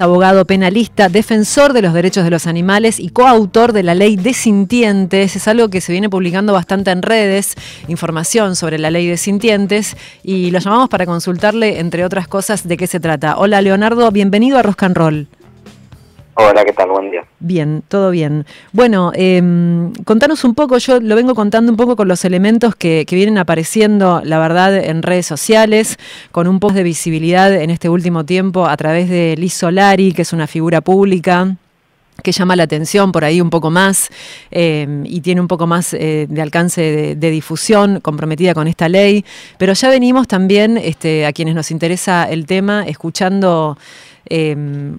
abogado penalista, defensor de los derechos de los animales y coautor de la ley de sintientes. Es algo que se viene publicando bastante en redes, información sobre la ley de sintientes, y lo llamamos para consultarle, entre otras cosas, de qué se trata. Hola Leonardo, bienvenido a Roll. Hola, ¿qué tal? Buen día. Bien, todo bien. Bueno, eh, contanos un poco, yo lo vengo contando un poco con los elementos que, vienen apareciendo, la verdad, en redes sociales, con un post de visibilidad en este último tiempo a través de Liz Solari, que es una figura pública que llama la atención por ahí un poco más eh, y tiene un poco más eh, de alcance de, de, difusión comprometida con esta ley, pero ya venimos también este, a quienes nos interesa el tema escuchando eh,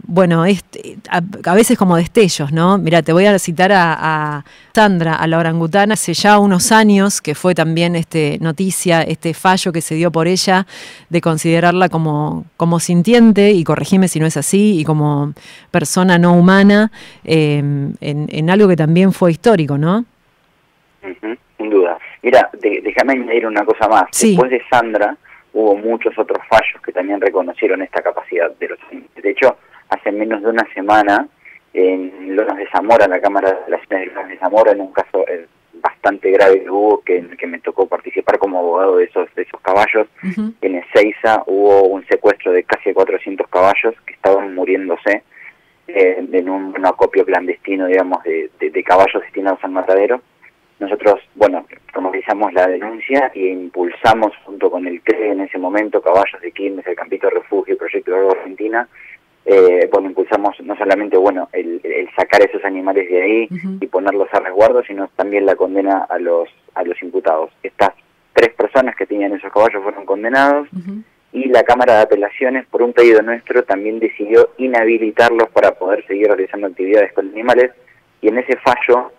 bueno, este, a, a, veces como destellos, ¿no? Mira, te voy a citar a, a, Sandra, a la orangutana, hace ya unos años que fue también este noticia, este fallo que se dio por ella de considerarla como, como sintiente, y corregime si no es así, y como persona no humana, eh, en, en, algo que también fue histórico, ¿no? Uh -huh, sin duda. Mira, de, déjame añadir una cosa más. Sí. Después de Sandra, hubo muchos otros fallos que también reconocieron esta capacidad de los animales. De hecho, hace menos de una semana, en Lonas de Zamora, en la Cámara de Relaciones de Lonas de Zamora, en un caso eh, bastante grave que hubo, que, que me tocó participar como abogado de esos, de esos caballos, uh -huh. en Ezeiza hubo un secuestro de casi 400 caballos que estaban muriéndose eh, en un, un, acopio clandestino, digamos, de, de, de caballos destinados al matadero nosotros, bueno, formalizamos la denuncia y impulsamos junto con el CRE en ese momento, Caballos de Quilmes, el Campito de Refugio y Proyecto de Argentina, eh, bueno, impulsamos no solamente, bueno, el, el, sacar esos animales de ahí uh -huh. y ponerlos a resguardo, sino también la condena a los, a los imputados. Estas tres personas que tenían esos caballos fueron condenados uh -huh. y la Cámara de Apelaciones, por un pedido nuestro, también decidió inhabilitarlos para poder seguir realizando actividades con animales y en ese fallo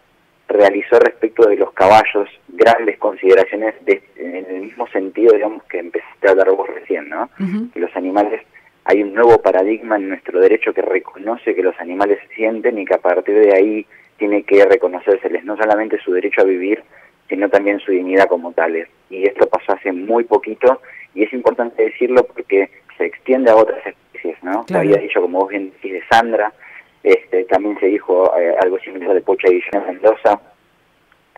realizó respecto de los caballos grandes consideraciones de, en el mismo sentido, digamos, que empezaste a hablar vos recién, ¿no? Uh -huh. Que los animales, hay un nuevo paradigma en nuestro derecho que reconoce que los animales sienten y que a partir de ahí tiene que reconocérseles no solamente su derecho a vivir, sino también su dignidad como tales. Y esto pasó hace muy poquito y es importante decirlo porque se extiende a otras especies, ¿no? Claro. Había dicho, como vos bien decís, de Sandra, este, también se dijo eh, algo similar de Pocha y Guillermo Mendoza,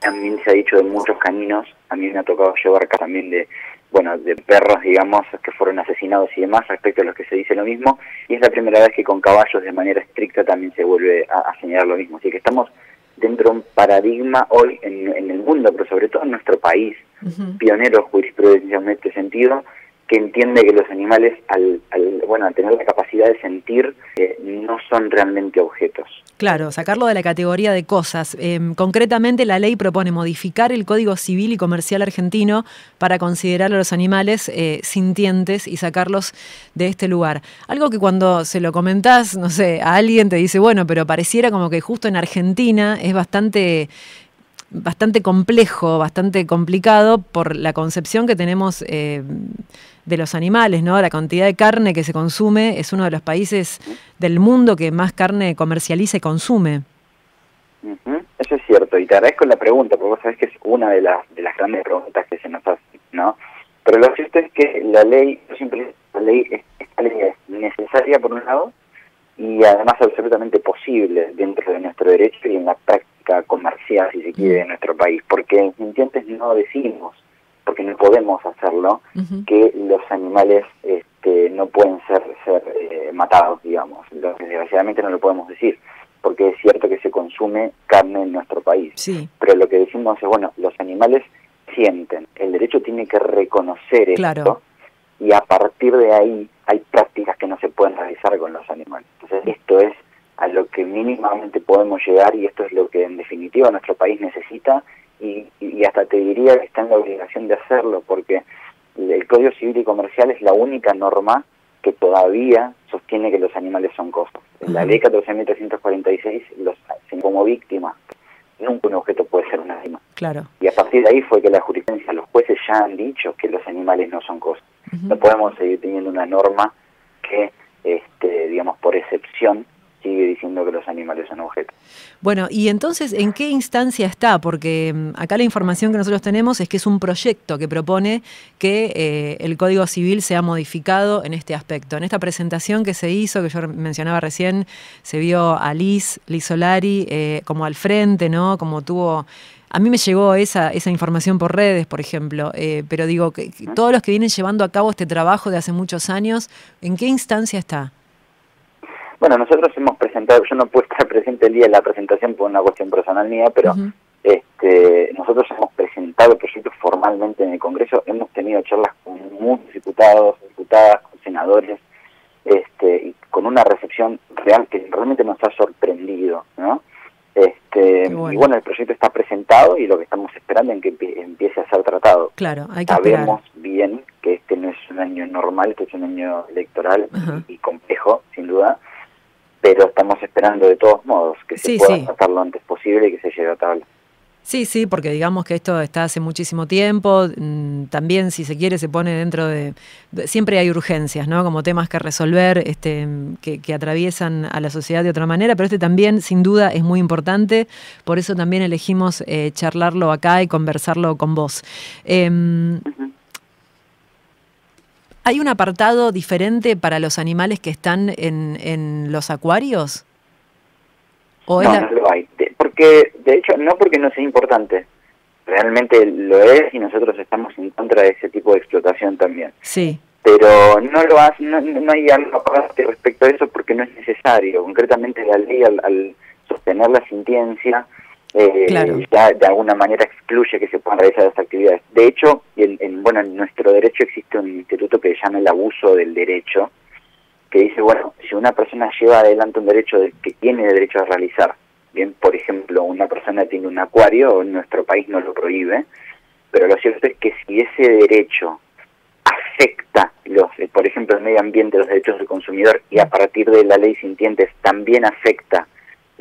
también se ha dicho de muchos caninos, a mí me ha tocado llevar acá también de, bueno, de perros, digamos, que fueron asesinados y demás, respecto a los que se dice lo mismo, y es la primera vez que con caballos de manera estricta también se vuelve a, a señalar lo mismo, así que estamos dentro de un paradigma hoy en, en el mundo, pero sobre todo en nuestro país, uh -huh. pioneros jurisprudencialmente en este sentido, que entiende que los animales, al, al, bueno, al tener la capacidad de sentir, eh, no son realmente objetos. Claro, sacarlo de la categoría de cosas. Eh, concretamente, la ley propone modificar el Código Civil y Comercial argentino para considerar a los animales eh, sintientes y sacarlos de este lugar. Algo que cuando se lo comentás, no sé, a alguien te dice, bueno, pero pareciera como que justo en Argentina es bastante bastante complejo, bastante complicado por la concepción que tenemos eh, de los animales, ¿no? La cantidad de carne que se consume es uno de los países del mundo que más carne comercializa y consume. Uh. Eso es cierto, y te agradezco la pregunta, porque vos sabés que es una de las, de las grandes preguntas que se nos hace, ¿no? Pero lo cierto es que la ley, yo siempre la ley, esta ley es necesaria por un lado, y además absolutamente posible dentro de nuestro derecho y en la práctica comercial, si se quiere, de nuestro país, porque en sintientes no decimos, porque no podemos hacerlo, uh -huh. que los animales este, no pueden ser, ser eh, matados, digamos. Lo, desgraciadamente no lo podemos decir, porque es cierto que se consume carne en nuestro país. Sí. Pero lo que decimos es, bueno, los animales sienten, el derecho tiene que reconocer claro. esto, y a partir de ahí hay prácticas que no se pueden realizar con los animales. Entonces, esto es a lo que mínimamente podemos llegar y esto es lo que en definitiva nuestro país necesita y, y hasta te diría que está en la obligación de hacerlo porque el Código Civil y Comercial es la única norma que todavía sostiene que los animales son cosas. En la ley 14.346 los como víctimas. Nunca un objeto puede ser un animal. Claro. Y a partir de ahí fue que la jurisprudencia, los jueces ya han dicho que los animales no son cosas. Uh -huh. No podemos seguir teniendo una norma que, este, digamos, por excepción, sigue diciendo que los animales son objetos. Bueno, y entonces, ¿en qué instancia está? Porque mm, acá la información que nosotros tenemos es que es un proyecto que propone que eh, el Código Civil sea modificado en este aspecto. En esta presentación que se hizo, que yo mencionaba recién, se vio a Liz, Liz Solari, eh, como al frente, ¿no? Como tuvo a mí me llegó esa, esa información por redes, por ejemplo, eh, pero digo, que, todos los que vienen llevando a cabo este trabajo de hace muchos años, ¿en qué instancia está? Bueno, nosotros hemos presentado, yo no puedo estar presente el día de la presentación por una cuestión personal mía, pero este, nosotros hemos presentado el proyecto formalmente en el Congreso, hemos tenido charlas con muchos diputados, diputadas, con senadores, este, y con una recepción real que realmente nos ha sorprendido, ¿no? Este, Y bueno, el proyecto está presentado y lo que estamos esperando es que empiece a ser tratado. Claro, hay que Sabemos bien que este no es un año normal, este es un año electoral y, complejo, sin duda, pero estamos esperando de todos modos que se pueda tratar lo antes posible y que se llegue a tabla. Sí, sí, porque digamos que esto está hace muchísimo tiempo, mm, también si se quiere se pone dentro de, siempre hay urgencias, ¿no? Como temas que resolver, este, que, atraviesan a la sociedad de otra manera, pero este también sin duda es muy importante, por eso también elegimos eh, charlarlo acá y conversarlo con vos. Em, ¿Hay un apartado diferente para los animales que están en, en los acuarios? ¿O no, no lo hay porque, de hecho, no porque no sea importante, realmente lo es y nosotros estamos en contra de ese tipo de explotación también. Sí. Pero no lo hace, no, hay algo aparte respecto a eso porque no es necesario. Concretamente la ley al, sostener la sintiencia eh, ya de alguna manera excluye que se puedan realizar las actividades. De hecho, en, bueno, en nuestro derecho existe un instituto que se llama el abuso del derecho, que dice, bueno, si una persona lleva adelante un derecho que tiene derecho a realizar, Bien, por ejemplo, una persona tiene un acuario, en nuestro país no lo prohíbe, pero lo cierto es que si ese derecho afecta, los, por ejemplo, el medio ambiente, los derechos del consumidor, y a partir de la ley sintientes también afecta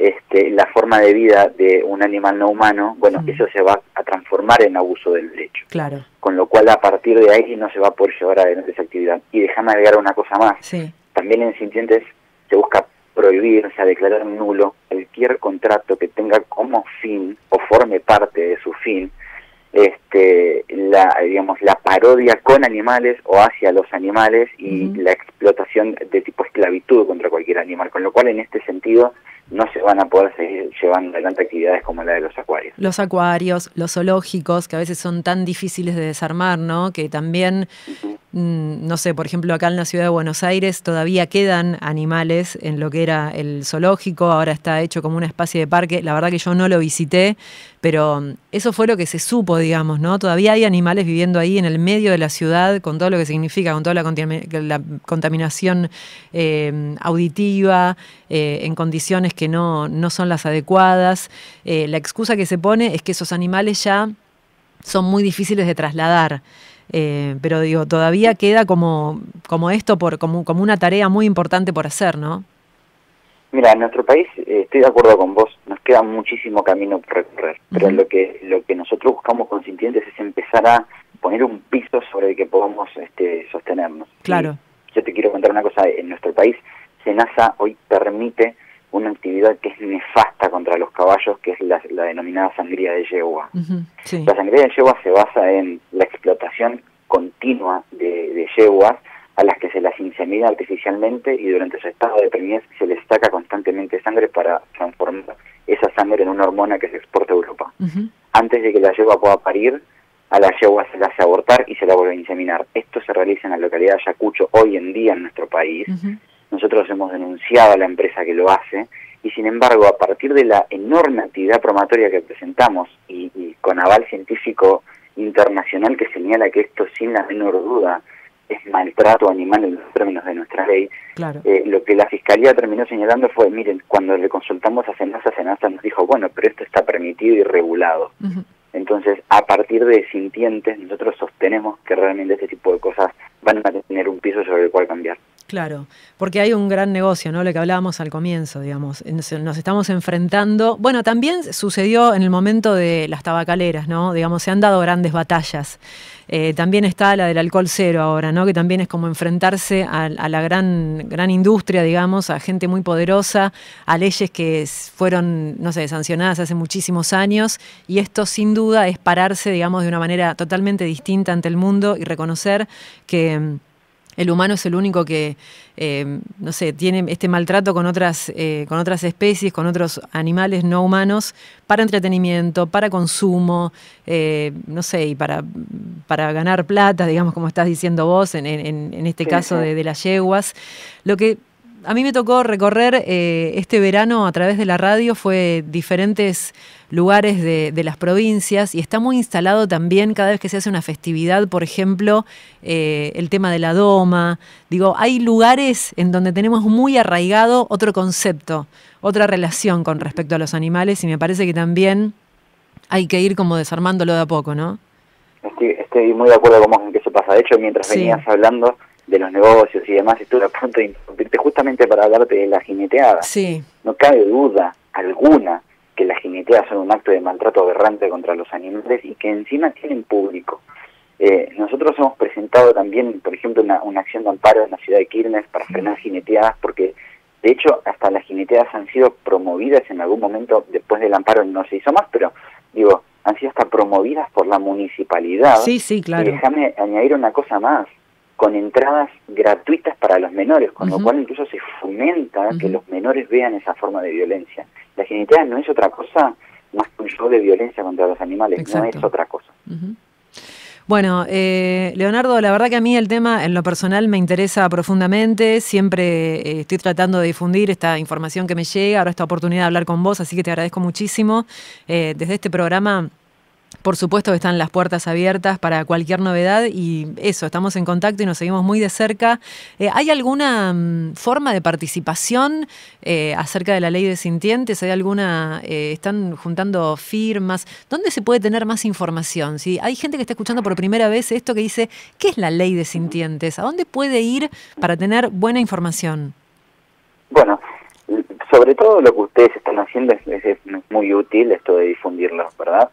este, la forma de vida de un animal no humano, bueno, eso se va a transformar en abuso del derecho. Claro. Con lo cual, a partir de ahí no se va a poder llevar adelante esa actividad. Y déjame agregar una cosa más. Sí. También en sintientes se busca prohibir, o sea, declarar nulo cualquier contrato que tenga como fin o forme parte de su fin este la digamos la parodia con animales o hacia los animales y la explotación de tipo esclavitud contra cualquier animal con lo cual en este sentido no se van a poder seguir llevando adelante actividades como la de los acuarios. Los acuarios, los zoológicos, que a veces son tan difíciles de desarmar, ¿no? Que también no sé, por ejemplo, acá en la ciudad de Buenos Aires todavía quedan animales en lo que era el zoológico, ahora está hecho como una especie de parque. La verdad que yo no lo visité, pero mm, eso fue lo que se supo, digamos, ¿no? Todavía hay animales viviendo ahí en el medio de la ciudad con todo lo que significa, con toda la, contaminación eh, auditiva, eh, en condiciones que no, no son las adecuadas. Eh, la excusa que se pone es que esos animales ya son muy difíciles de trasladar. Eh, pero digo, todavía queda como, como esto, por, como, como una tarea muy importante por hacer, ¿no? Mira, en nuestro país, eh, estoy de acuerdo con vos, nos queda muchísimo camino por recorrer, pero lo que lo que nosotros buscamos con Sintientes es empezar a poner un piso sobre el que podamos este, sostenernos. Claro. Yo te quiero contar una cosa, en nuestro país, SENASA hoy permite una actividad que es nefasta contra los caballos, que es la, denominada sangría de yegua. La sangría de yegua se basa en la explotación continua de, yeguas a las que se las insemina artificialmente y durante su estado de preñez se les saca constantemente sangre para transformar esa sangre en una hormona que se exporta a Europa. Antes de que la yegua pueda parir, a la yegua se la hace abortar y se la vuelve a inseminar. Esto se realiza en la localidad de Ayacucho hoy en día en nuestro país. Nosotros hemos denunciado a la empresa que lo hace y sin embargo a partir de la enorme actividad promatoria que presentamos y, con aval científico internacional que señala que esto sin la menor duda es maltrato animal en los términos de nuestra ley, eh, lo que la Fiscalía terminó señalando fue, miren, cuando le consultamos a Senasa, Senasa nos dijo, bueno, pero esto está permitido y regulado. Entonces, a partir de sintientes, nosotros sostenemos que realmente este tipo de cosas van a tener un piso sobre el cual cambiar. Claro, porque hay un gran negocio, ¿no? Lo que hablábamos al comienzo, digamos. Nos, estamos enfrentando. Bueno, también sucedió en el momento de las tabacaleras, ¿no? Digamos, se han dado grandes batallas. Eh, también está la del alcohol cero ahora, ¿no? Que también es como enfrentarse a, la gran, gran industria, digamos, a gente muy poderosa, a leyes que fueron, no sé, sancionadas hace muchísimos años. Y esto, sin duda, es pararse, digamos, de una manera totalmente distinta ante el mundo y reconocer que el humano es el único que, eh, no sé, tiene este maltrato con otras, eh, con otras especies, con otros animales no humanos, para entretenimiento, para consumo, eh, no sé, y para, para ganar plata, digamos, como estás diciendo vos, en, en, este caso de, de, las yeguas. Lo que a mí me tocó recorrer este verano a través de la radio, fue diferentes lugares de, las provincias y está muy instalado también cada vez que se hace una festividad, por ejemplo, eh, el tema de la doma. Digo, hay lugares en donde tenemos muy arraigado otro concepto, otra relación con respecto a los animales y me parece que también hay que ir como desarmándolo de a poco, ¿no? Estoy, muy de acuerdo con vos en que eso pasa. De hecho, mientras venías hablando de los negocios y demás, estuve a punto de interrumpirte justamente para hablarte de la jineteada. Sí. No cabe duda alguna que las jineteadas son un acto de maltrato aberrante contra los animales y que encima tienen público. Eh, nosotros hemos presentado también, por ejemplo, una, una, acción de amparo en la ciudad de Quilmes para frenar jineteadas, porque de hecho hasta las jineteadas han sido promovidas en algún momento, después del amparo no se hizo más, pero digo, han sido hasta promovidas por la municipalidad. Sí, sí, claro. Y déjame añadir una cosa más con entradas gratuitas para los menores, con lo cual incluso se fomenta que los menores vean esa forma de violencia. La genitalidad no es otra cosa más que un show de violencia contra los animales, no es otra cosa. Bueno, eh, Leonardo, la verdad que a mí el tema en lo personal me interesa profundamente, siempre eh, estoy tratando de difundir esta información que me llega, ahora esta oportunidad de hablar con vos, así que te agradezco muchísimo. Eh, desde este programa por supuesto que están las puertas abiertas para cualquier novedad y eso, estamos en contacto y nos seguimos muy de cerca. Eh, ¿Hay alguna mm, forma de participación eh, acerca de la ley de sintientes? ¿Hay alguna, eh, están juntando firmas? ¿Dónde se puede tener más información? Si hay gente que está escuchando por primera vez esto que dice, ¿qué es la ley de sintientes? ¿A dónde puede ir para tener buena información? Bueno, sobre todo lo que ustedes están haciendo es, es muy útil esto de difundirlo, ¿verdad?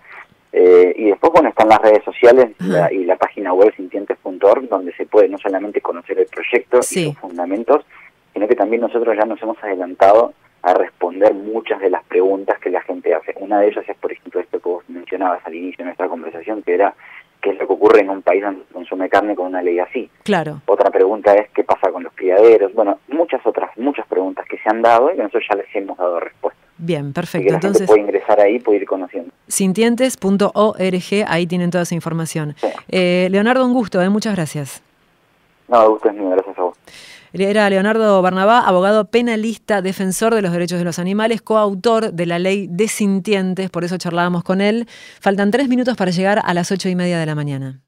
Eh, y después, bueno, están las redes sociales y la página web sintientes.org, donde se puede no solamente conocer el proyecto y sus fundamentos, sino que también nosotros ya nos hemos adelantado a responder muchas de las preguntas que la gente hace. Una de ellas es, por ejemplo, esto que vos mencionabas al inicio de nuestra conversación, que era qué es lo que ocurre en un país donde consume carne con una ley así. Claro. Otra pregunta es qué pasa con los criaderos. Bueno, muchas otras, muchas preguntas que se han dado y que nosotros ya les hemos dado respuesta. Bien, perfecto. Entonces puede ingresar ahí, puede ir conociendo. Sintientes.org, ahí tienen toda esa información. Eh, Leonardo, un gusto, ¿eh? muchas gracias. No, el gusto es mío, gracias a vos. Era Leonardo Barnabá, abogado penalista, defensor de los derechos de los animales, coautor de la ley de sintientes, por eso charlábamos con él. Faltan tres minutos para llegar a las ocho y media de la mañana.